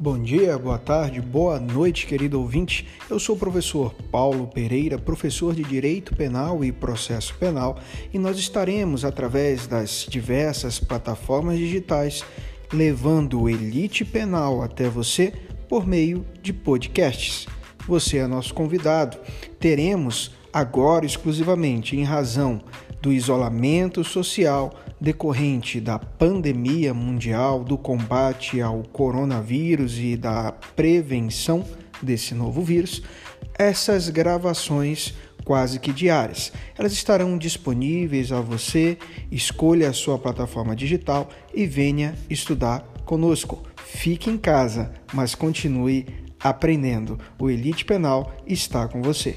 Bom dia, boa tarde, boa noite, querido ouvinte. Eu sou o professor Paulo Pereira, professor de Direito Penal e Processo Penal, e nós estaremos, através das diversas plataformas digitais, levando Elite Penal até você por meio de podcasts. Você é nosso convidado. Teremos agora exclusivamente em razão do isolamento social decorrente da pandemia mundial, do combate ao coronavírus e da prevenção desse novo vírus, essas gravações quase que diárias. Elas estarão disponíveis a você. Escolha a sua plataforma digital e venha estudar conosco. Fique em casa, mas continue aprendendo. O Elite Penal está com você.